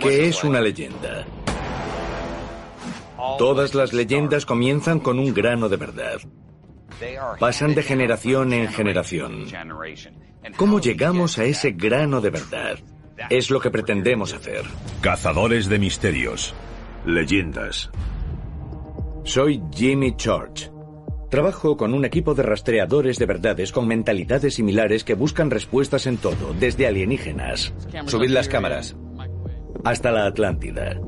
¿Qué es una leyenda? Todas las leyendas comienzan con un grano de verdad. Pasan de generación en generación. ¿Cómo llegamos a ese grano de verdad? Es lo que pretendemos hacer. Cazadores de misterios. Leyendas. Soy Jimmy George. Trabajo con un equipo de rastreadores de verdades con mentalidades similares que buscan respuestas en todo, desde alienígenas. Subid las cámaras. Hasta la Atlántida.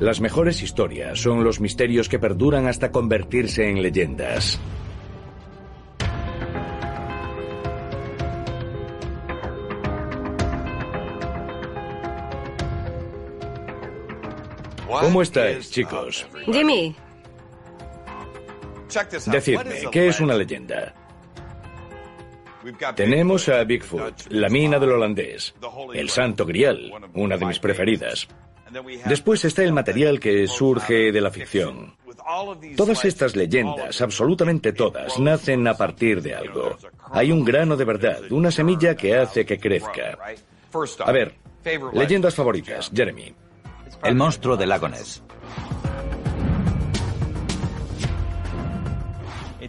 Las mejores historias son los misterios que perduran hasta convertirse en leyendas. ¿Cómo estáis, chicos? Jimmy, Decidme, ¿qué es una leyenda? Tenemos a Bigfoot, la mina del holandés, el santo grial, una de mis preferidas. Después está el material que surge de la ficción. Todas estas leyendas, absolutamente todas, nacen a partir de algo. Hay un grano de verdad, una semilla que hace que crezca. A ver, leyendas favoritas, Jeremy. El monstruo del lago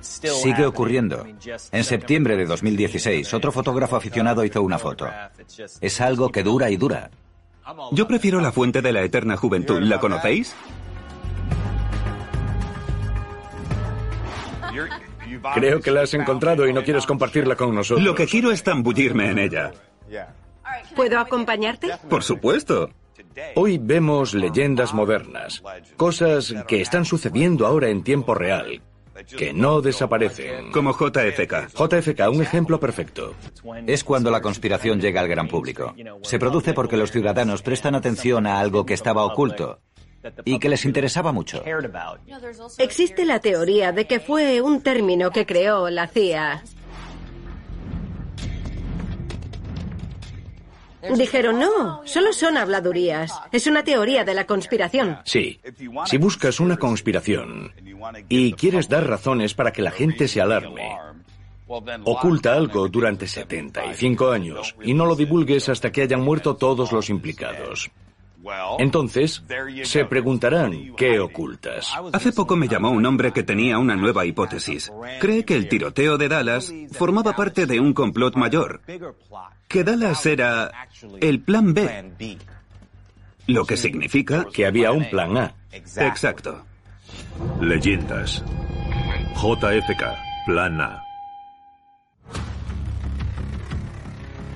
Sigue ocurriendo. En septiembre de 2016, otro fotógrafo aficionado hizo una foto. Es algo que dura y dura. Yo prefiero la fuente de la eterna juventud. ¿La conocéis? Creo que la has encontrado y no quieres compartirla con nosotros. Lo que quiero es zambullirme en ella. ¿puedo acompañarte? Por supuesto. Hoy vemos leyendas modernas, cosas que están sucediendo ahora en tiempo real, que no desaparecen. Como JFK. JFK, un ejemplo perfecto. Es cuando la conspiración llega al gran público. Se produce porque los ciudadanos prestan atención a algo que estaba oculto y que les interesaba mucho. Existe la teoría de que fue un término que creó la CIA. Dijeron, no, solo son habladurías. Es una teoría de la conspiración. Sí, si buscas una conspiración y quieres dar razones para que la gente se alarme, oculta algo durante 75 años y no lo divulgues hasta que hayan muerto todos los implicados. Entonces, se preguntarán qué ocultas. Hace poco me llamó un hombre que tenía una nueva hipótesis. Cree que el tiroteo de Dallas formaba parte de un complot mayor. Que Dallas era el plan B. Lo que significa Que había un plan A. Exacto. Leyendas. JFK. Plan A.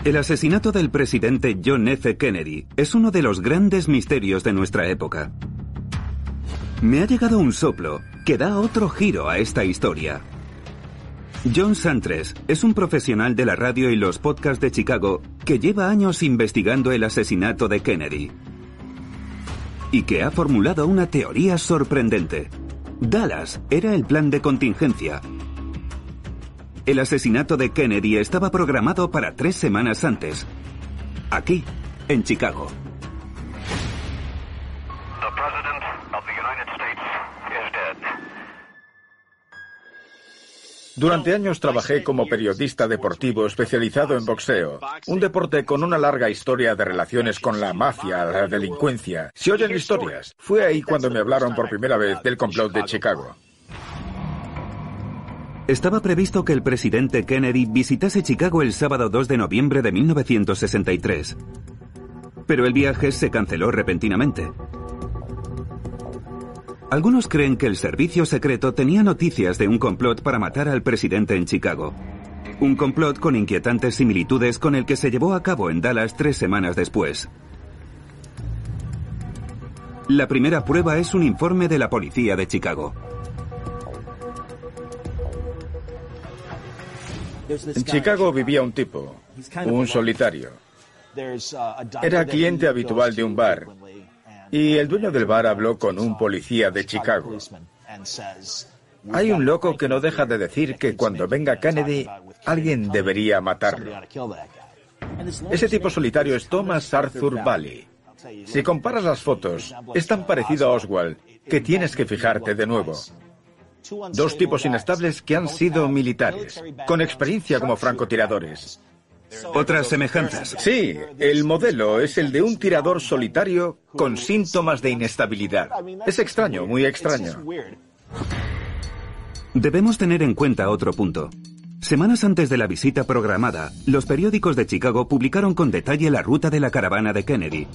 El asesinato del presidente John F. Kennedy es uno de los grandes misterios de nuestra época. Me ha llegado un soplo que da otro giro a esta historia. John Santres es un profesional de la radio y los podcasts de Chicago que lleva años investigando el asesinato de Kennedy. Y que ha formulado una teoría sorprendente. Dallas era el plan de contingencia. El asesinato de Kennedy estaba programado para tres semanas antes. Aquí, en Chicago. Durante años trabajé como periodista deportivo especializado en boxeo, un deporte con una larga historia de relaciones con la mafia, la delincuencia. Se oyen historias. Fue ahí cuando me hablaron por primera vez del complot de Chicago. Estaba previsto que el presidente Kennedy visitase Chicago el sábado 2 de noviembre de 1963. Pero el viaje se canceló repentinamente. Algunos creen que el servicio secreto tenía noticias de un complot para matar al presidente en Chicago. Un complot con inquietantes similitudes con el que se llevó a cabo en Dallas tres semanas después. La primera prueba es un informe de la policía de Chicago. En Chicago vivía un tipo, un solitario. Era cliente habitual de un bar y el dueño del bar habló con un policía de Chicago. Hay un loco que no deja de decir que cuando venga Kennedy alguien debería matarlo. Ese tipo solitario es Thomas Arthur Valley. Si comparas las fotos, es tan parecido a Oswald que tienes que fijarte de nuevo. Dos tipos inestables que han sido militares, con experiencia como francotiradores. otras semejanzas. Sí, el modelo es el de un tirador solitario con síntomas de inestabilidad. Es extraño, muy extraño. Debemos tener en cuenta otro punto. Semanas antes de la visita programada, los periódicos de Chicago publicaron con detalle la ruta de la caravana de Kennedy.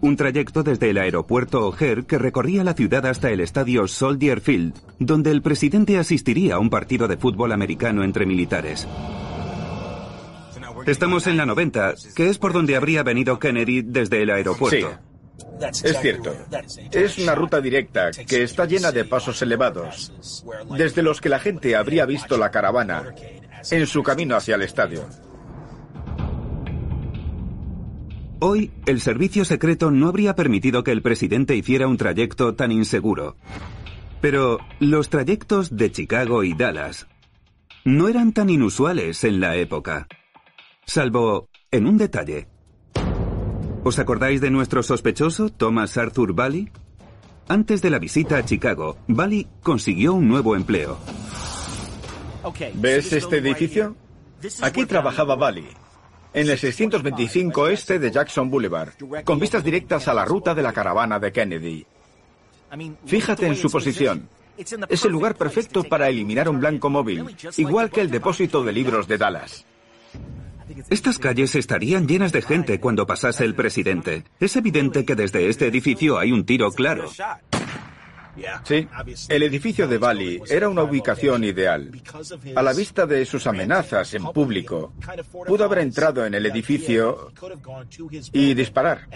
Un trayecto desde el aeropuerto O'Hare que recorría la ciudad hasta el estadio Soldier Field, donde el presidente asistiría a un partido de fútbol americano entre militares. Estamos en la 90, que es por donde habría venido Kennedy desde el aeropuerto. Es cierto. Es una ruta directa que está llena de pasos elevados, desde los que la gente habría visto la caravana en su camino hacia el estadio. Hoy, el servicio secreto no habría permitido que el presidente hiciera un trayecto tan inseguro. Pero los trayectos de Chicago y Dallas no eran tan inusuales en la época. Salvo en un detalle. ¿Os acordáis de nuestro sospechoso, Thomas Arthur Bally? Antes de la visita a Chicago, Bally consiguió un nuevo empleo. ¿Ves este edificio? Aquí trabajaba Bally, en el 625 este de Jackson Boulevard, con vistas directas a la ruta de la caravana de Kennedy. Fíjate en su posición. Es el lugar perfecto para eliminar un blanco móvil, igual que el depósito de libros de Dallas. Estas calles estarían llenas de gente cuando pasase el presidente. Es evidente que desde este edificio hay un tiro claro. Sí, el edificio de Bali era una ubicación ideal. A la vista de sus amenazas en público, pudo haber entrado en el edificio y disparar.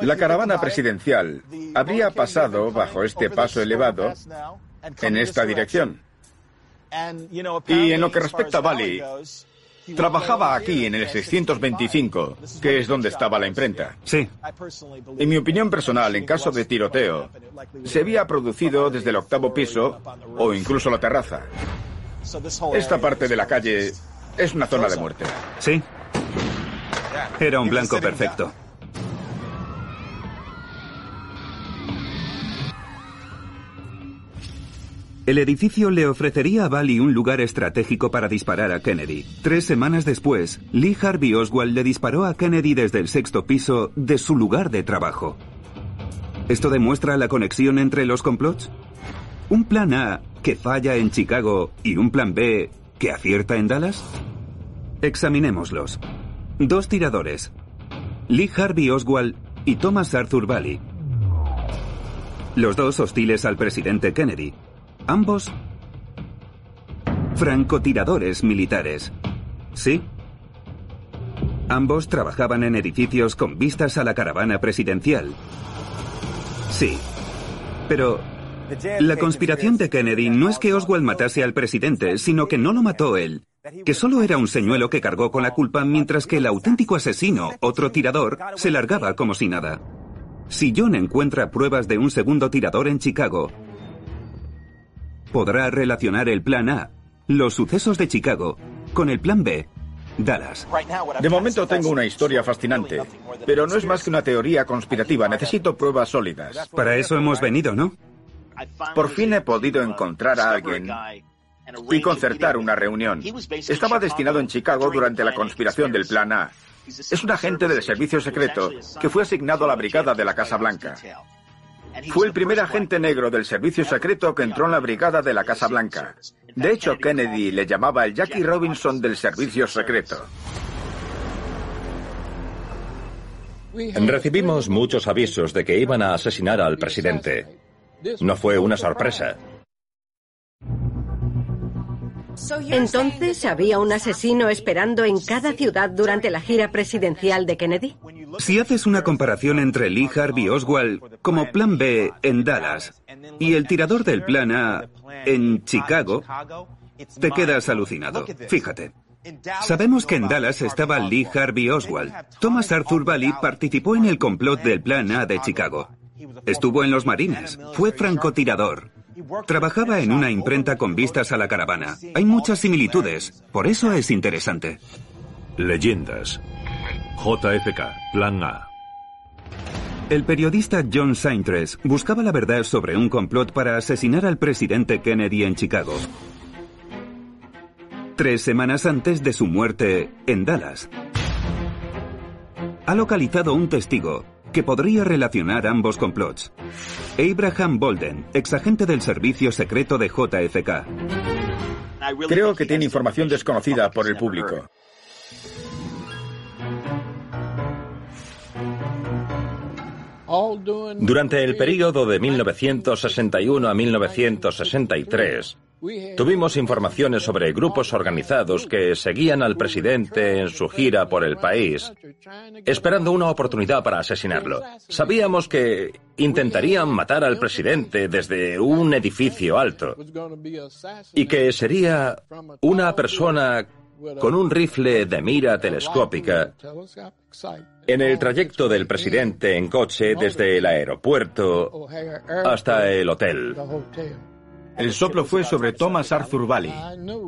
La caravana presidencial habría pasado bajo este paso elevado en esta dirección. Y en lo que respecta a Bali, trabajaba aquí en el 625, que es donde estaba la imprenta. Sí. En mi opinión personal, en caso de tiroteo, se había producido desde el octavo piso o incluso la terraza. Esta parte de la calle es una zona de muerte. Sí. Era un blanco perfecto. El edificio le ofrecería a Bali un lugar estratégico para disparar a Kennedy. Tres semanas después, Lee Harvey Oswald le disparó a Kennedy desde el sexto piso de su lugar de trabajo. ¿Esto demuestra la conexión entre los complots? ¿Un plan A que falla en Chicago y un plan B que acierta en Dallas? Examinémoslos. Dos tiradores. Lee Harvey Oswald y Thomas Arthur Bally. Los dos hostiles al presidente Kennedy. Ambos francotiradores militares. ¿Sí? Ambos trabajaban en edificios con vistas a la caravana presidencial. Sí. Pero la conspiración de Kennedy no es que Oswald matase al presidente, sino que no lo mató él. Que solo era un señuelo que cargó con la culpa mientras que el auténtico asesino, otro tirador, se largaba como si nada. Si John encuentra pruebas de un segundo tirador en Chicago, podrá relacionar el plan A, los sucesos de Chicago, con el plan B, Dallas. De momento tengo una historia fascinante, pero no es más que una teoría conspirativa. Necesito pruebas sólidas. Para eso hemos venido, ¿no? Por fin he podido encontrar a alguien y concertar una reunión. Estaba destinado en Chicago durante la conspiración del Plan A. Es un agente del servicio secreto que fue asignado a la brigada de la Casa Blanca. Fue el primer agente negro del servicio secreto que entró en la brigada de la Casa Blanca. De hecho, Kennedy le llamaba el Jackie Robinson del servicio secreto. Recibimos muchos avisos de que iban a asesinar al presidente. No fue una sorpresa. Entonces, ¿había un asesino esperando en cada ciudad durante la gira presidencial de Kennedy? Si haces una comparación entre Lee Harvey Oswald como plan B en Dallas y el tirador del plan A en Chicago, te quedas alucinado. Fíjate. Sabemos que en Dallas estaba Lee Harvey Oswald. Thomas Arthur Bally participó en el complot del plan A de Chicago. Estuvo en los marines. Fue francotirador. Trabajaba en una imprenta con vistas a la caravana. Hay muchas similitudes. Por eso es interesante. Leyendas. JFK, Plan A. El periodista John Saintres buscaba la verdad sobre un complot para asesinar al presidente Kennedy en Chicago. Tres semanas antes de su muerte en Dallas. Ha localizado un testigo que podría relacionar ambos complots. Abraham Bolden, exagente del servicio secreto de JFK. Creo que tiene información desconocida por el público. Durante el periodo de 1961 a 1963, tuvimos informaciones sobre grupos organizados que seguían al presidente en su gira por el país, esperando una oportunidad para asesinarlo. Sabíamos que intentarían matar al presidente desde un edificio alto y que sería una persona con un rifle de mira telescópica en el trayecto del presidente en coche desde el aeropuerto hasta el hotel. El soplo fue sobre Thomas Arthur Valley.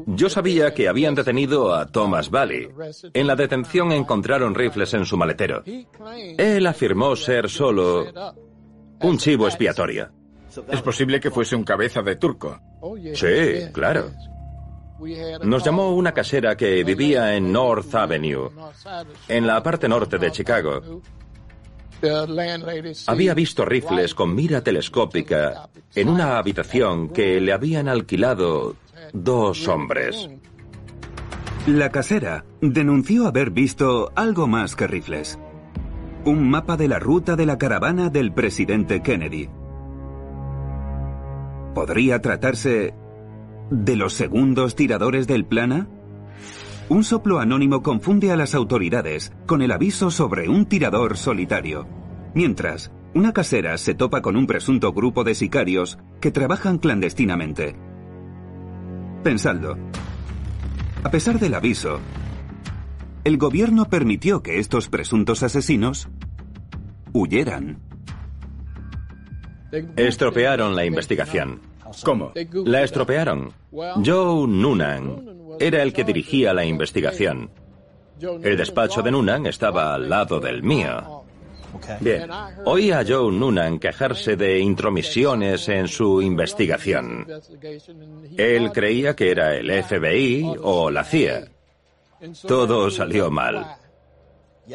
Yo sabía que habían detenido a Thomas Valley. En la detención encontraron rifles en su maletero. Él afirmó ser solo un chivo expiatorio. Es posible que fuese un cabeza de turco. Sí, claro. Nos llamó una casera que vivía en North Avenue, en la parte norte de Chicago. Había visto rifles con mira telescópica en una habitación que le habían alquilado dos hombres. La casera denunció haber visto algo más que rifles. Un mapa de la ruta de la caravana del presidente Kennedy. ¿Podría tratarse de los segundos tiradores del plana? Un soplo anónimo confunde a las autoridades con el aviso sobre un tirador solitario. Mientras, una casera se topa con un presunto grupo de sicarios que trabajan clandestinamente. Pensadlo. A pesar del aviso, el gobierno permitió que estos presuntos asesinos huyeran. Estropearon la investigación. ¿Cómo? La estropearon. Joe Noonan era el que dirigía la investigación. El despacho de Noonan estaba al lado del mío. Bien, oí a Joe Noonan quejarse de intromisiones en su investigación. Él creía que era el FBI o la CIA. Todo salió mal.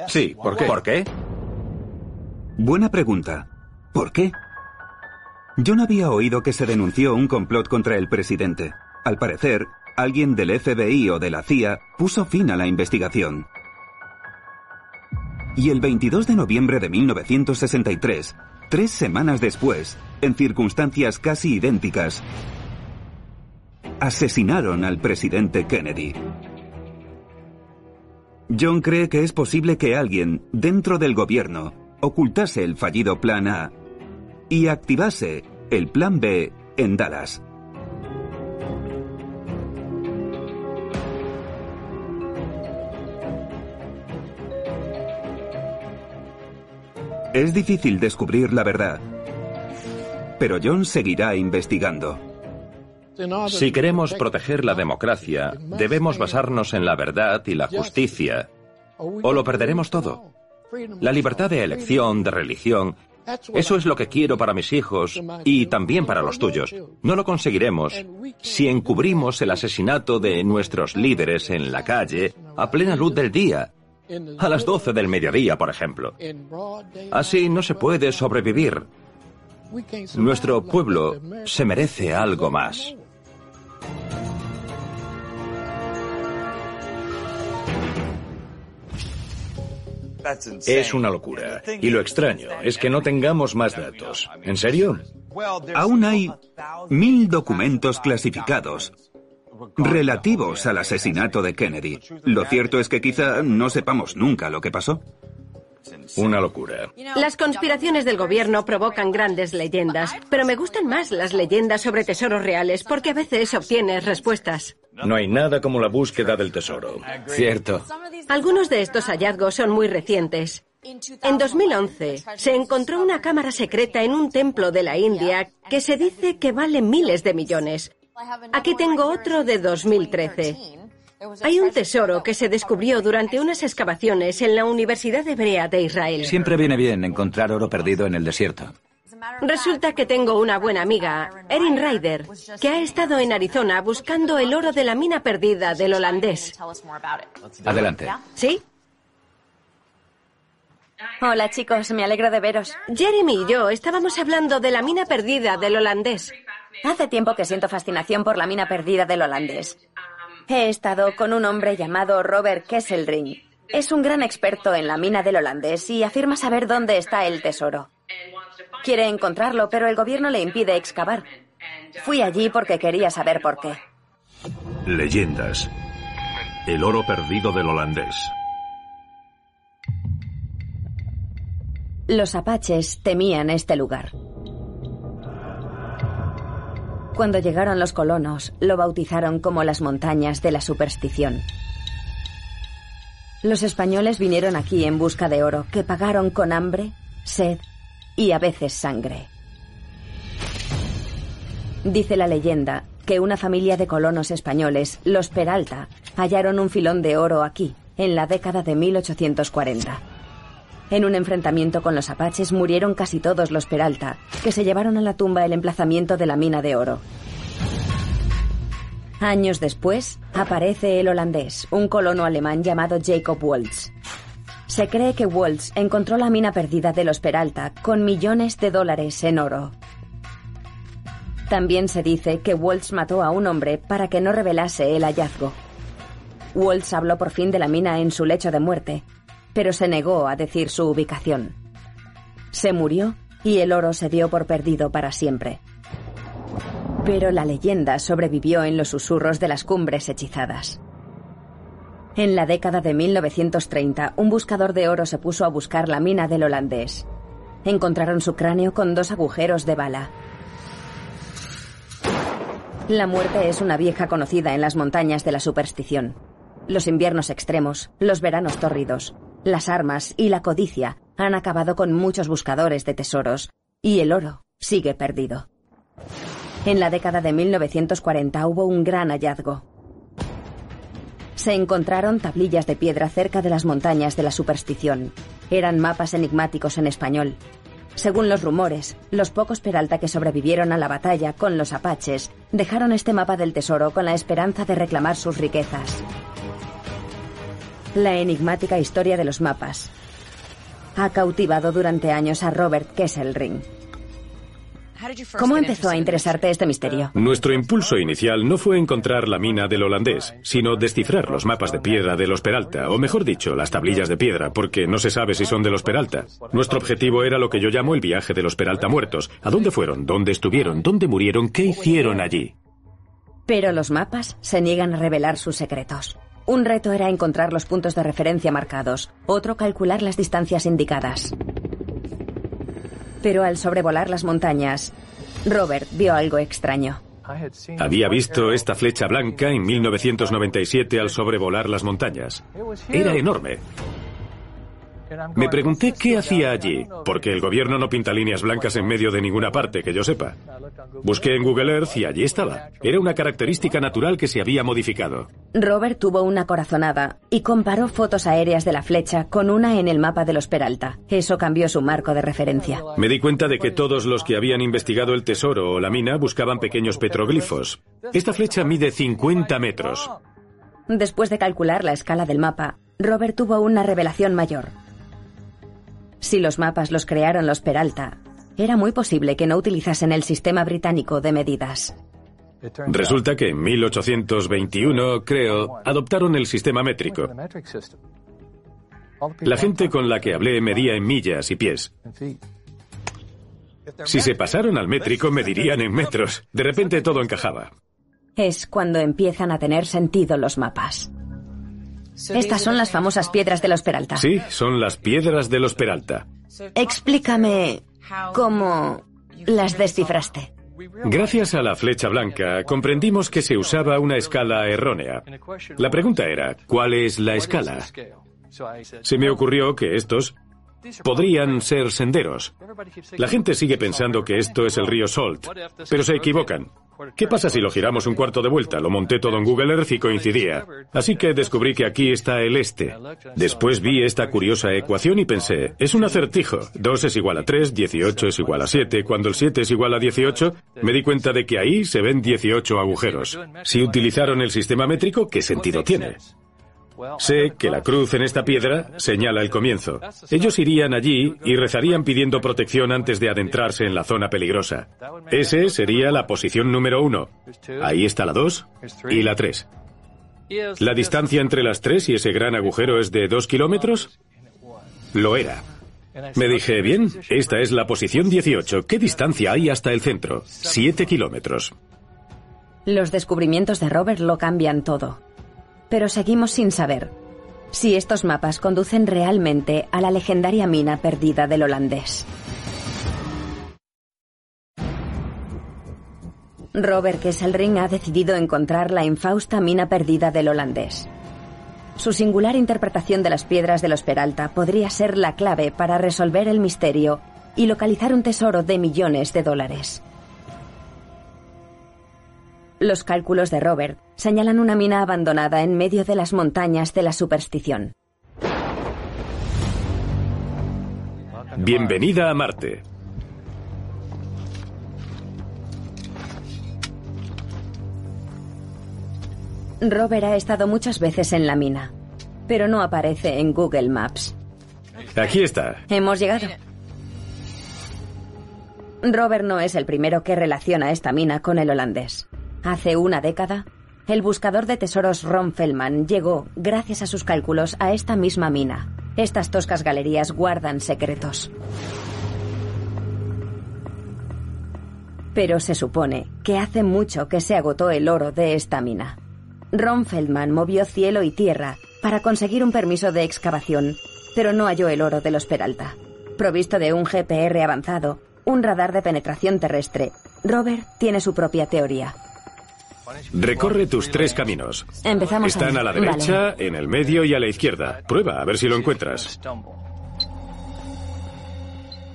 Sí, ¿por qué? ¿Por qué? Buena pregunta. ¿Por qué? No había oído que se denunció un complot contra el presidente. Al parecer, alguien del FBI o de la CIA puso fin a la investigación. Y el 22 de noviembre de 1963, tres semanas después, en circunstancias casi idénticas, asesinaron al presidente Kennedy. John cree que es posible que alguien, dentro del gobierno, ocultase el fallido Plan A y activase el Plan B en Dallas. Es difícil descubrir la verdad, pero John seguirá investigando. Si queremos proteger la democracia, debemos basarnos en la verdad y la justicia, o lo perderemos todo. La libertad de elección, de religión, eso es lo que quiero para mis hijos y también para los tuyos. No lo conseguiremos si encubrimos el asesinato de nuestros líderes en la calle a plena luz del día, a las 12 del mediodía, por ejemplo. Así no se puede sobrevivir. Nuestro pueblo se merece algo más. Es una locura. Y lo extraño es que no tengamos más datos. ¿En serio? Aún hay mil documentos clasificados relativos al asesinato de Kennedy. Lo cierto es que quizá no sepamos nunca lo que pasó. Una locura. Las conspiraciones del gobierno provocan grandes leyendas, pero me gustan más las leyendas sobre tesoros reales porque a veces obtienes respuestas. No hay nada como la búsqueda del tesoro. Cierto. Algunos de estos hallazgos son muy recientes. En 2011 se encontró una cámara secreta en un templo de la India que se dice que vale miles de millones. Aquí tengo otro de 2013. Hay un tesoro que se descubrió durante unas excavaciones en la Universidad Hebrea de Israel. Siempre viene bien encontrar oro perdido en el desierto. Resulta que tengo una buena amiga, Erin Ryder, que ha estado en Arizona buscando el oro de la mina perdida del holandés. Adelante. ¿Sí? Hola chicos, me alegro de veros. Jeremy y yo estábamos hablando de la mina perdida del holandés. Hace tiempo que siento fascinación por la mina perdida del holandés. He estado con un hombre llamado Robert Kesselring. Es un gran experto en la mina del holandés y afirma saber dónde está el tesoro. Quiere encontrarlo, pero el gobierno le impide excavar. Fui allí porque quería saber por qué. Leyendas. El oro perdido del holandés. Los apaches temían este lugar. Cuando llegaron los colonos, lo bautizaron como las montañas de la superstición. Los españoles vinieron aquí en busca de oro, que pagaron con hambre, sed y a veces sangre. Dice la leyenda que una familia de colonos españoles, los Peralta, hallaron un filón de oro aquí, en la década de 1840. En un enfrentamiento con los apaches murieron casi todos los Peralta, que se llevaron a la tumba el emplazamiento de la mina de oro. Años después, aparece el holandés, un colono alemán llamado Jacob Waltz. Se cree que Waltz encontró la mina perdida de los Peralta con millones de dólares en oro. También se dice que Waltz mató a un hombre para que no revelase el hallazgo. Waltz habló por fin de la mina en su lecho de muerte, pero se negó a decir su ubicación. Se murió y el oro se dio por perdido para siempre. Pero la leyenda sobrevivió en los susurros de las cumbres hechizadas. En la década de 1930, un buscador de oro se puso a buscar la mina del holandés. Encontraron su cráneo con dos agujeros de bala. La muerte es una vieja conocida en las montañas de la superstición. Los inviernos extremos, los veranos tórridos, las armas y la codicia han acabado con muchos buscadores de tesoros, y el oro sigue perdido. En la década de 1940 hubo un gran hallazgo. Se encontraron tablillas de piedra cerca de las montañas de la superstición. Eran mapas enigmáticos en español. Según los rumores, los pocos Peralta que sobrevivieron a la batalla con los apaches dejaron este mapa del tesoro con la esperanza de reclamar sus riquezas. La enigmática historia de los mapas ha cautivado durante años a Robert Kesselring. ¿Cómo empezó a interesarte este misterio? Nuestro impulso inicial no fue encontrar la mina del holandés, sino descifrar los mapas de piedra de los Peralta, o mejor dicho, las tablillas de piedra, porque no se sabe si son de los Peralta. Nuestro objetivo era lo que yo llamo el viaje de los Peralta muertos. ¿A dónde fueron? ¿Dónde estuvieron? ¿Dónde murieron? ¿Qué hicieron allí? Pero los mapas se niegan a revelar sus secretos. Un reto era encontrar los puntos de referencia marcados, otro calcular las distancias indicadas. Pero al sobrevolar las montañas, Robert vio algo extraño. Había visto esta flecha blanca en 1997 al sobrevolar las montañas. Era enorme. Me pregunté qué hacía allí, porque el gobierno no pinta líneas blancas en medio de ninguna parte, que yo sepa. Busqué en Google Earth y allí estaba. Era una característica natural que se había modificado. Robert tuvo una corazonada y comparó fotos aéreas de la flecha con una en el mapa de los Peralta. Eso cambió su marco de referencia. Me di cuenta de que todos los que habían investigado el tesoro o la mina buscaban pequeños petroglifos. Esta flecha mide 50 metros. Después de calcular la escala del mapa, Robert tuvo una revelación mayor. Si los mapas los crearon los Peralta, era muy posible que no utilizasen el sistema británico de medidas. Resulta que en 1821, creo, adoptaron el sistema métrico. La gente con la que hablé medía en millas y pies. Si se pasaron al métrico, medirían en metros. De repente todo encajaba. Es cuando empiezan a tener sentido los mapas. Estas son las famosas piedras de los Peralta. Sí, son las piedras de los Peralta. Explícame cómo las descifraste. Gracias a la flecha blanca, comprendimos que se usaba una escala errónea. La pregunta era, ¿cuál es la escala? Se me ocurrió que estos podrían ser senderos. La gente sigue pensando que esto es el río Salt, pero se equivocan. ¿Qué pasa si lo giramos un cuarto de vuelta? Lo monté todo en Google Earth y coincidía. Así que descubrí que aquí está el este. Después vi esta curiosa ecuación y pensé, es un acertijo. 2 es igual a 3, 18 es igual a 7. Cuando el 7 es igual a 18, me di cuenta de que ahí se ven 18 agujeros. Si utilizaron el sistema métrico, ¿qué sentido tiene? Sé que la cruz en esta piedra señala el comienzo. Ellos irían allí y rezarían pidiendo protección antes de adentrarse en la zona peligrosa. Ese sería la posición número uno. Ahí está la dos y la tres. ¿La distancia entre las tres y ese gran agujero es de dos kilómetros? Lo era. Me dije, bien, esta es la posición 18. ¿Qué distancia hay hasta el centro? Siete kilómetros. Los descubrimientos de Robert lo cambian todo pero seguimos sin saber si estos mapas conducen realmente a la legendaria mina perdida del holandés. Robert Kesselring ha decidido encontrar la infausta mina perdida del holandés. Su singular interpretación de las piedras de los Peralta podría ser la clave para resolver el misterio y localizar un tesoro de millones de dólares. Los cálculos de Robert señalan una mina abandonada en medio de las montañas de la superstición. Bienvenida a Marte. Robert ha estado muchas veces en la mina, pero no aparece en Google Maps. Aquí está. Hemos llegado. Robert no es el primero que relaciona esta mina con el holandés. Hace una década, el buscador de tesoros Ron Feldman llegó, gracias a sus cálculos, a esta misma mina. Estas toscas galerías guardan secretos. Pero se supone que hace mucho que se agotó el oro de esta mina. Ron Feldman movió cielo y tierra para conseguir un permiso de excavación, pero no halló el oro de los Peralta. Provisto de un GPR avanzado, un radar de penetración terrestre, Robert tiene su propia teoría. Recorre tus tres caminos. Empezamos Están a la derecha, en el medio y a la izquierda. Prueba, a ver si lo encuentras.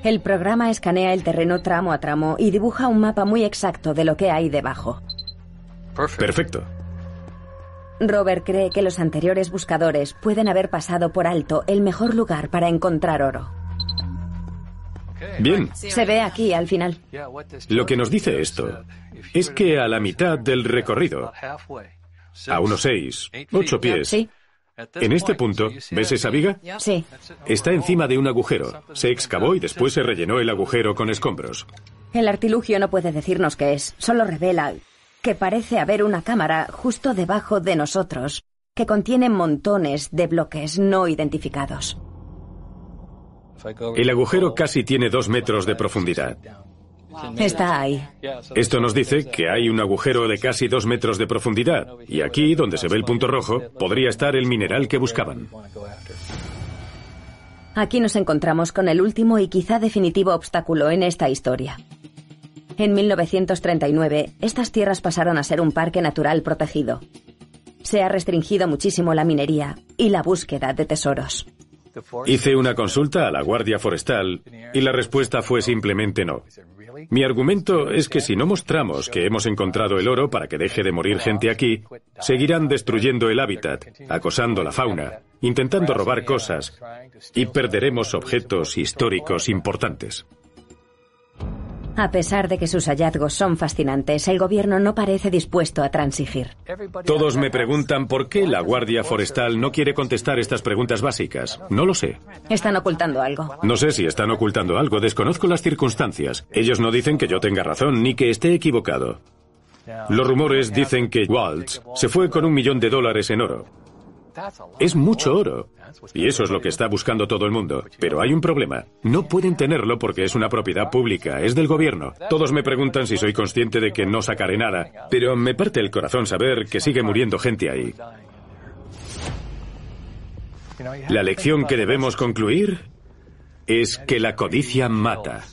El programa escanea el terreno tramo a tramo y dibuja un mapa muy exacto de lo que hay debajo. Perfecto. Robert cree que los anteriores buscadores pueden haber pasado por alto el mejor lugar para encontrar oro. Bien. Se ve aquí al final. Lo que nos dice esto es que a la mitad del recorrido, a unos seis, ocho pies, en este punto, ¿ves esa viga? Sí. Está encima de un agujero. Se excavó y después se rellenó el agujero con escombros. El artilugio no puede decirnos qué es, solo revela que parece haber una cámara justo debajo de nosotros que contiene montones de bloques no identificados. El agujero casi tiene dos metros de profundidad. Está ahí. Esto nos dice que hay un agujero de casi dos metros de profundidad, y aquí, donde se ve el punto rojo, podría estar el mineral que buscaban. Aquí nos encontramos con el último y quizá definitivo obstáculo en esta historia. En 1939, estas tierras pasaron a ser un parque natural protegido. Se ha restringido muchísimo la minería y la búsqueda de tesoros. Hice una consulta a la Guardia Forestal y la respuesta fue simplemente no. Mi argumento es que si no mostramos que hemos encontrado el oro para que deje de morir gente aquí, seguirán destruyendo el hábitat, acosando la fauna, intentando robar cosas y perderemos objetos históricos importantes. A pesar de que sus hallazgos son fascinantes, el gobierno no parece dispuesto a transigir. Todos me preguntan por qué la Guardia Forestal no quiere contestar estas preguntas básicas. No lo sé. Están ocultando algo. No sé si están ocultando algo, desconozco las circunstancias. Ellos no dicen que yo tenga razón ni que esté equivocado. Los rumores dicen que Waltz se fue con un millón de dólares en oro. Es mucho oro. Y eso es lo que está buscando todo el mundo. Pero hay un problema. No pueden tenerlo porque es una propiedad pública, es del gobierno. Todos me preguntan si soy consciente de que no sacaré nada, pero me parte el corazón saber que sigue muriendo gente ahí. La lección que debemos concluir es que la codicia mata.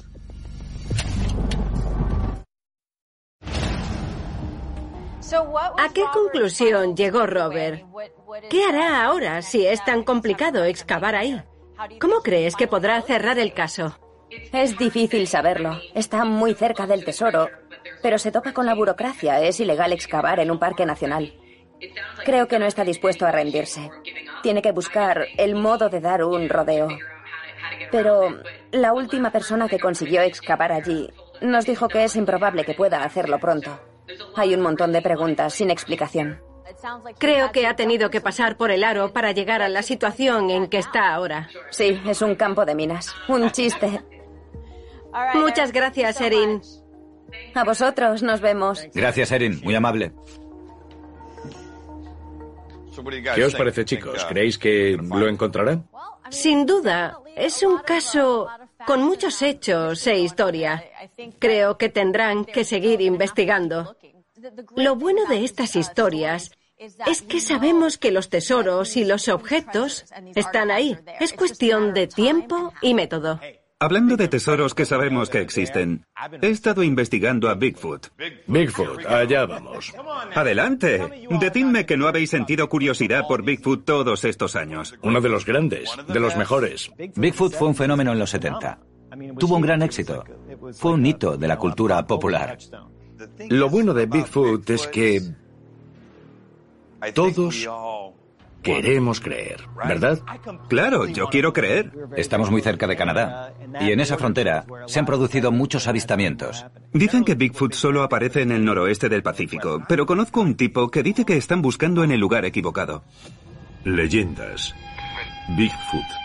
¿A qué conclusión llegó Robert? ¿Qué hará ahora si es tan complicado excavar ahí? ¿Cómo crees que podrá cerrar el caso? Es difícil saberlo. Está muy cerca del tesoro, pero se toca con la burocracia. Es ilegal excavar en un parque nacional. Creo que no está dispuesto a rendirse. Tiene que buscar el modo de dar un rodeo. Pero la última persona que consiguió excavar allí nos dijo que es improbable que pueda hacerlo pronto. Hay un montón de preguntas sin explicación. Creo que ha tenido que pasar por el aro para llegar a la situación en que está ahora. Sí, es un campo de minas. Un chiste. Muchas gracias, Erin. A vosotros, nos vemos. Gracias, Erin. Muy amable. ¿Qué os parece, chicos? ¿Creéis que lo encontrará? Sin duda, es un caso con muchos hechos e historia. Creo que tendrán que seguir investigando. Lo bueno de estas historias es que sabemos que los tesoros y los objetos están ahí. Es cuestión de tiempo y método. Hablando de tesoros que sabemos que existen, he estado investigando a Bigfoot. Bigfoot, allá vamos. Adelante. Decidme que no habéis sentido curiosidad por Bigfoot todos estos años. Uno de los grandes, de los mejores. Bigfoot fue un fenómeno en los 70. Tuvo un gran éxito. Fue un hito de la cultura popular. Lo bueno de Bigfoot es que todos queremos creer, ¿verdad? Claro, yo quiero creer. Estamos muy cerca de Canadá. Y en esa frontera se han producido muchos avistamientos. Dicen que Bigfoot solo aparece en el noroeste del Pacífico, pero conozco un tipo que dice que están buscando en el lugar equivocado. Leyendas. Bigfoot.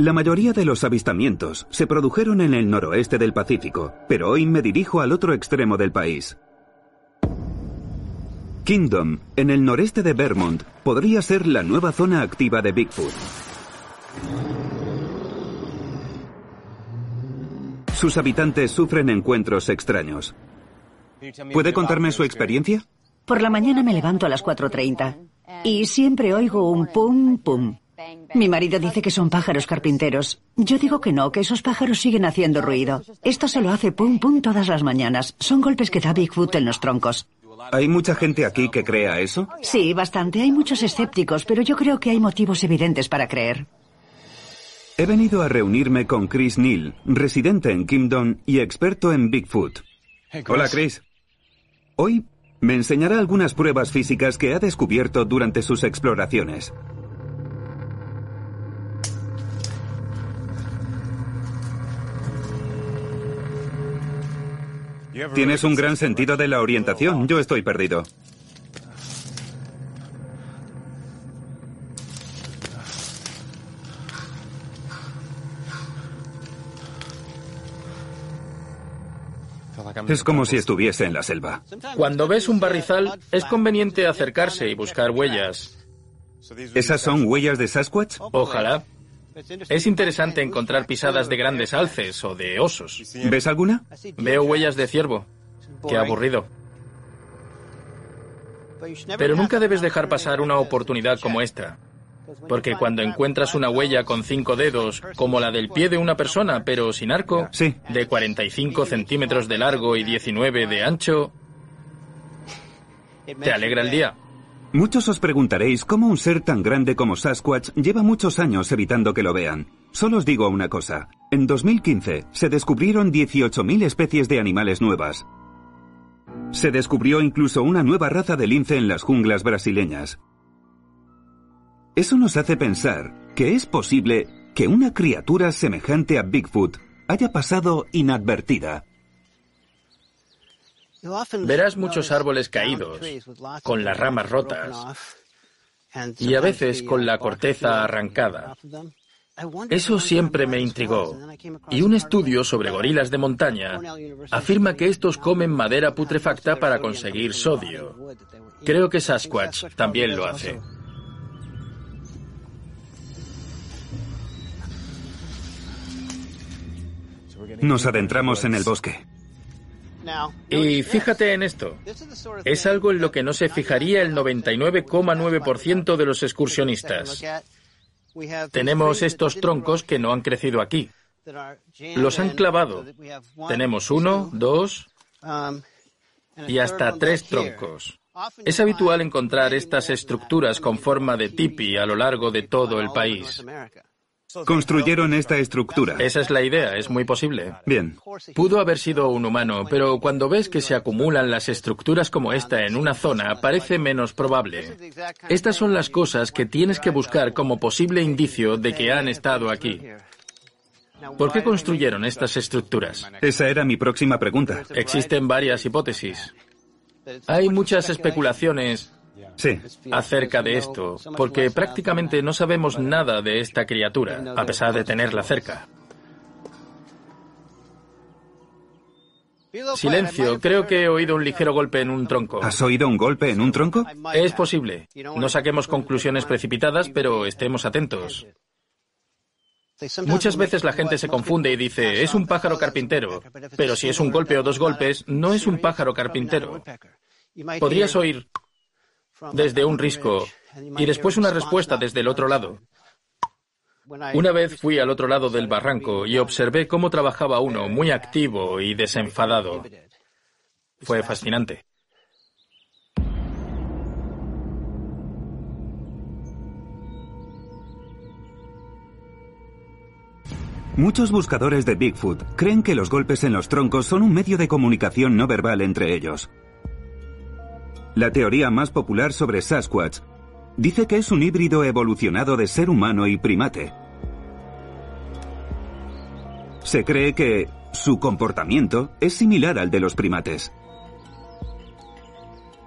La mayoría de los avistamientos se produjeron en el noroeste del Pacífico, pero hoy me dirijo al otro extremo del país. Kingdom, en el noreste de Vermont, podría ser la nueva zona activa de Bigfoot. Sus habitantes sufren encuentros extraños. ¿Puede contarme su experiencia? Por la mañana me levanto a las 4.30 y siempre oigo un pum pum. Mi marido dice que son pájaros carpinteros. Yo digo que no, que esos pájaros siguen haciendo ruido. Esto se lo hace pum pum todas las mañanas. Son golpes que da Bigfoot en los troncos. ¿Hay mucha gente aquí que crea eso? Sí, bastante. Hay muchos escépticos, pero yo creo que hay motivos evidentes para creer. He venido a reunirme con Chris Neal, residente en Kingdom y experto en Bigfoot. Hola, Chris. Hoy me enseñará algunas pruebas físicas que ha descubierto durante sus exploraciones. Tienes un gran sentido de la orientación. Yo estoy perdido. Es como si estuviese en la selva. Cuando ves un barrizal, es conveniente acercarse y buscar huellas. ¿Esas son huellas de Sasquatch? Ojalá. Es interesante encontrar pisadas de grandes alces o de osos. ¿Ves alguna? Veo huellas de ciervo. Qué aburrido. Pero nunca debes dejar pasar una oportunidad como esta. Porque cuando encuentras una huella con cinco dedos, como la del pie de una persona, pero sin arco, Sí. de 45 centímetros de largo y 19 de ancho, te alegra el día. Muchos os preguntaréis cómo un ser tan grande como Sasquatch lleva muchos años evitando que lo vean. Solo os digo una cosa. En 2015 se descubrieron 18.000 especies de animales nuevas. Se descubrió incluso una nueva raza de lince en las junglas brasileñas. Eso nos hace pensar que es posible que una criatura semejante a Bigfoot haya pasado inadvertida. Verás muchos árboles caídos, con las ramas rotas y a veces con la corteza arrancada. Eso siempre me intrigó. Y un estudio sobre gorilas de montaña afirma que estos comen madera putrefacta para conseguir sodio. Creo que Sasquatch también lo hace. Nos adentramos en el bosque. Y fíjate en esto. Es algo en lo que no se fijaría el 99,9% de los excursionistas. Tenemos estos troncos que no han crecido aquí. Los han clavado. Tenemos uno, dos y hasta tres troncos. Es habitual encontrar estas estructuras con forma de tipi a lo largo de todo el país. Construyeron esta estructura. Esa es la idea, es muy posible. Bien. Pudo haber sido un humano, pero cuando ves que se acumulan las estructuras como esta en una zona, parece menos probable. Estas son las cosas que tienes que buscar como posible indicio de que han estado aquí. ¿Por qué construyeron estas estructuras? Esa era mi próxima pregunta. Existen varias hipótesis. Hay muchas especulaciones Sí. acerca de esto, porque prácticamente no sabemos nada de esta criatura, a pesar de tenerla cerca. Silencio, creo que he oído un ligero golpe en un tronco. ¿Has oído un golpe en un tronco? Es posible. No saquemos conclusiones precipitadas, pero estemos atentos. Muchas veces la gente se confunde y dice, es un pájaro carpintero, pero si es un golpe o dos golpes, no es un pájaro carpintero. Podrías oír desde un risco y después una respuesta desde el otro lado. Una vez fui al otro lado del barranco y observé cómo trabajaba uno muy activo y desenfadado. Fue fascinante. Muchos buscadores de Bigfoot creen que los golpes en los troncos son un medio de comunicación no verbal entre ellos. La teoría más popular sobre Sasquatch dice que es un híbrido evolucionado de ser humano y primate. Se cree que su comportamiento es similar al de los primates.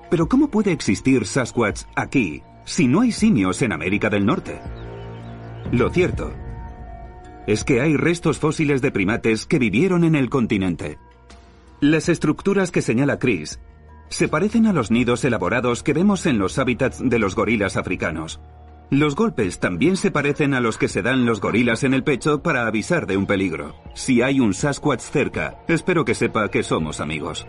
Pero ¿cómo puede existir Sasquatch aquí si no hay simios en América del Norte? Lo cierto es que hay restos fósiles de primates que vivieron en el continente. Las estructuras que señala Chris se parecen a los nidos elaborados que vemos en los hábitats de los gorilas africanos. Los golpes también se parecen a los que se dan los gorilas en el pecho para avisar de un peligro. Si hay un Sasquatch cerca, espero que sepa que somos amigos.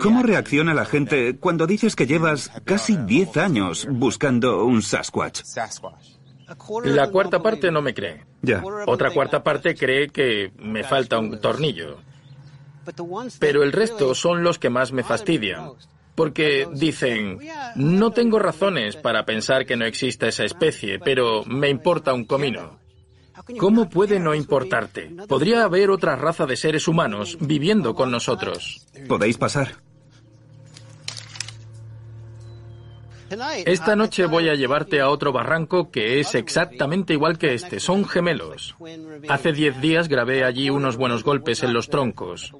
¿Cómo reacciona la gente cuando dices que llevas casi 10 años buscando un Sasquatch? La cuarta parte no me cree. Ya. Otra cuarta parte cree que me falta un tornillo. Pero el resto son los que más me fastidian. Porque dicen, no tengo razones para pensar que no exista esa especie, pero me importa un comino. ¿Cómo puede no importarte? Podría haber otra raza de seres humanos viviendo con nosotros. Podéis pasar. Esta noche voy a llevarte a otro barranco que es exactamente igual que este. Son gemelos. Hace diez días grabé allí unos buenos golpes en los troncos.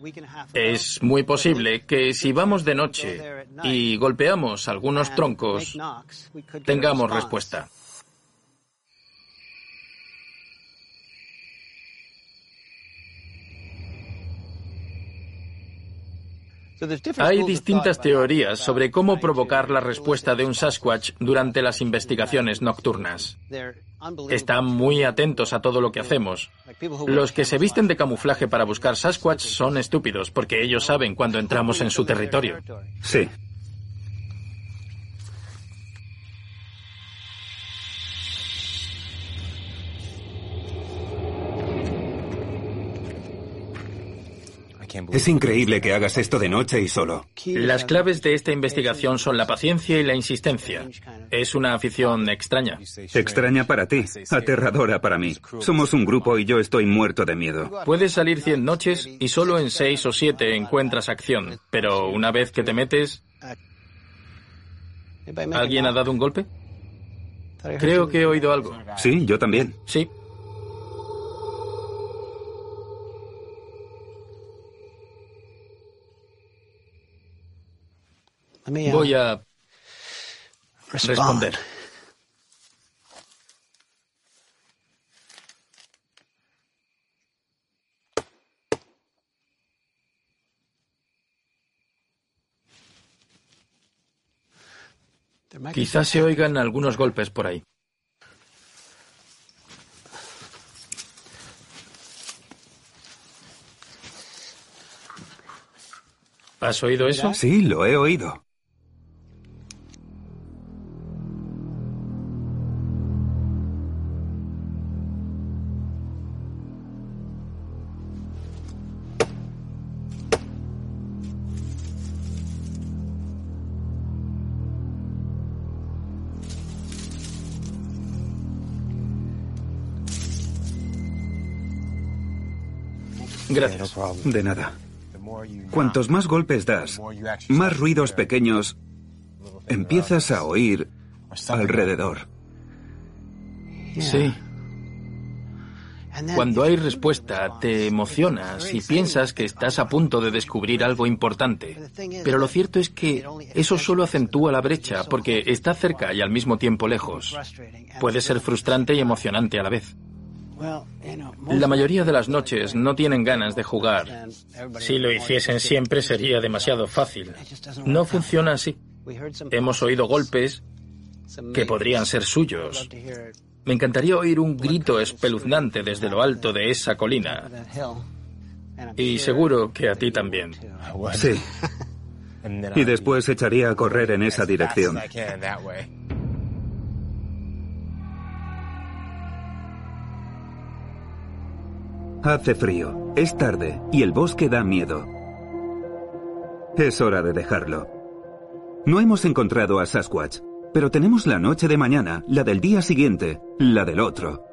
Es muy posible que si vamos de noche y golpeamos algunos troncos, tengamos respuesta. Hay distintas teorías sobre cómo provocar la respuesta de un Sasquatch durante las investigaciones nocturnas. Están muy atentos a todo lo que hacemos. Los que se visten de camuflaje para buscar Sasquatch son estúpidos porque ellos saben cuando entramos en su territorio. Sí. Es increíble que hagas esto de noche y solo. Las claves de esta investigación son la paciencia y la insistencia. Es una afición extraña. Extraña para ti, aterradora para mí. Somos un grupo y yo estoy muerto de miedo. Puedes salir 100 noches y solo en seis o siete encuentras acción, pero una vez que te metes... ¿Alguien ha dado un golpe? Creo que he oído algo. Sí, yo también. Sí. Voy a responder. Quizás se oigan algunos golpes por ahí. ¿Has oído eso? Sí, lo he oído. Gracias. De nada. Cuantos más golpes das, más ruidos pequeños empiezas a oír alrededor. Sí. Cuando hay respuesta, te emocionas y piensas que estás a punto de descubrir algo importante. Pero lo cierto es que eso solo acentúa la brecha porque está cerca y al mismo tiempo lejos. Puede ser frustrante y emocionante a la vez. La mayoría de las noches no tienen ganas de jugar. Si lo hiciesen siempre sería demasiado fácil. No funciona así. Hemos oído golpes que podrían ser suyos. Me encantaría oír un grito espeluznante desde lo alto de esa colina. Y seguro que a ti también. Sí. Y después echaría a correr en esa dirección. Hace frío, es tarde y el bosque da miedo. Es hora de dejarlo. No hemos encontrado a Sasquatch, pero tenemos la noche de mañana, la del día siguiente, la del otro.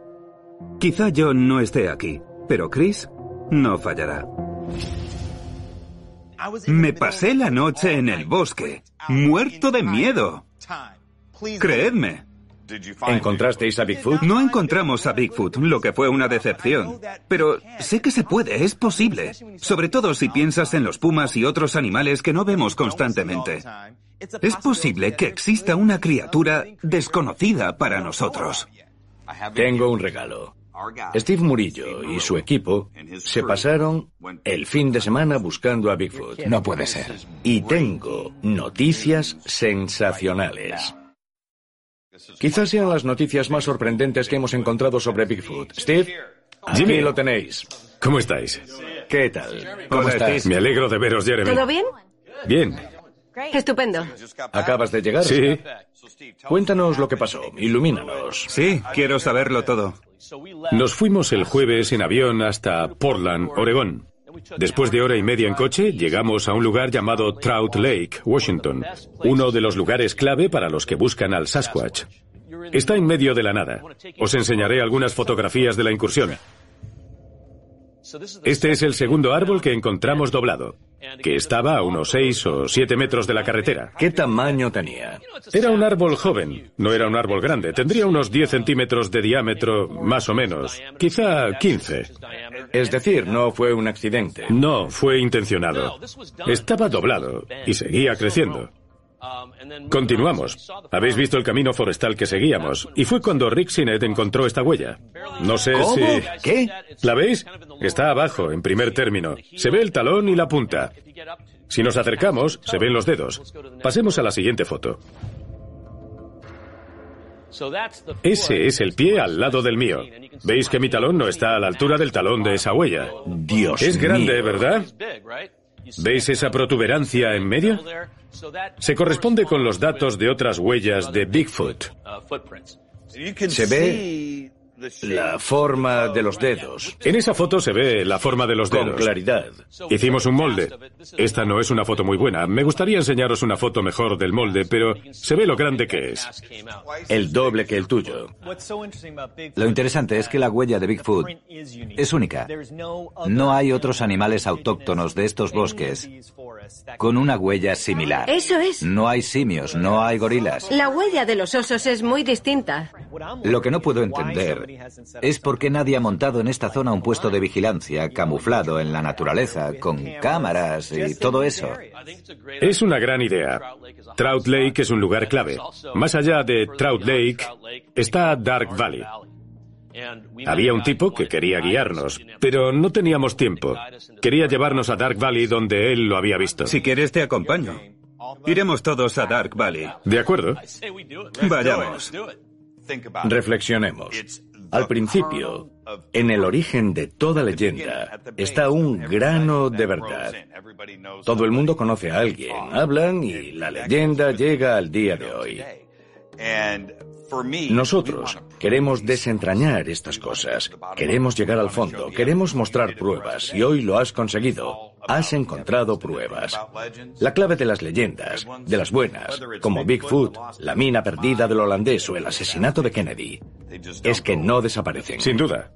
Quizá yo no esté aquí, pero Chris no fallará. Me pasé la noche en el bosque, muerto de miedo. Creedme. ¿Encontrasteis a Bigfoot? No encontramos a Bigfoot, lo que fue una decepción. Pero sé que se puede, es posible. Sobre todo si piensas en los pumas y otros animales que no vemos constantemente. Es posible que exista una criatura desconocida para nosotros. Tengo un regalo. Steve Murillo y su equipo se pasaron el fin de semana buscando a Bigfoot. No puede ser. Y tengo noticias sensacionales. Quizás sean las noticias más sorprendentes que hemos encontrado sobre Bigfoot. Steve, Jimmy. aquí lo tenéis. ¿Cómo estáis? ¿Qué tal? ¿Cómo? Steve. Me alegro de veros, Jeremy. ¿Todo bien? Bien. Estupendo. ¿Acabas de llegar? Sí. Cuéntanos lo que pasó. Ilumínanos. Sí, quiero saberlo todo. Nos fuimos el jueves en avión hasta Portland, Oregón. Después de hora y media en coche, llegamos a un lugar llamado Trout Lake, Washington, uno de los lugares clave para los que buscan al Sasquatch. Está en medio de la nada. Os enseñaré algunas fotografías de la incursión. Este es el segundo árbol que encontramos doblado, que estaba a unos 6 o 7 metros de la carretera. ¿Qué tamaño tenía? Era un árbol joven, no era un árbol grande, tendría unos 10 centímetros de diámetro, más o menos, quizá 15. Es decir, no fue un accidente. No, fue intencionado. Estaba doblado y seguía creciendo. Continuamos. Habéis visto el camino forestal que seguíamos. Y fue cuando Rick Sinet encontró esta huella. No sé ¿Cómo? si... ¿Qué? ¿La veis? Está abajo, en primer término. Se ve el talón y la punta. Si nos acercamos, se ven los dedos. Pasemos a la siguiente foto. Ese es el pie al lado del mío. ¿Veis que mi talón no está a la altura del talón de esa huella? Dios Es grande, mío. ¿verdad? ¿Veis esa protuberancia en medio? Se corresponde con los datos de otras huellas de Bigfoot. Se ve la forma de los dedos. En esa foto se ve la forma de los Con dedos. claridad. Hicimos un molde. Esta no es una foto muy buena. Me gustaría enseñaros una foto mejor del molde, pero se ve lo grande que es. El doble que el tuyo. Lo interesante es que la huella de Bigfoot es única. No hay otros animales autóctonos de estos bosques con una huella similar. Eso es. No hay simios, no hay gorilas. La huella de los osos es muy distinta. Lo que no puedo entender es por qué nadie ha montado en esta zona un puesto de vigilancia camuflado en la naturaleza, con cámaras y todo eso. Es una gran idea. Trout Lake es un lugar clave. Más allá de Trout Lake está Dark Valley. Había un tipo que quería guiarnos, pero no teníamos tiempo. Quería llevarnos a Dark Valley donde él lo había visto. Si quieres te acompaño. Iremos todos a Dark Valley. ¿De acuerdo? Vayamos. Reflexionemos. Al principio, en el origen de toda leyenda, está un grano de verdad. Todo el mundo conoce a alguien, hablan y la leyenda llega al día de hoy. Nosotros queremos desentrañar estas cosas, queremos llegar al fondo, queremos mostrar pruebas y hoy lo has conseguido. Has encontrado pruebas. La clave de las leyendas, de las buenas, como Bigfoot, la mina perdida del holandés o el asesinato de Kennedy, es que no desaparecen. Sin duda.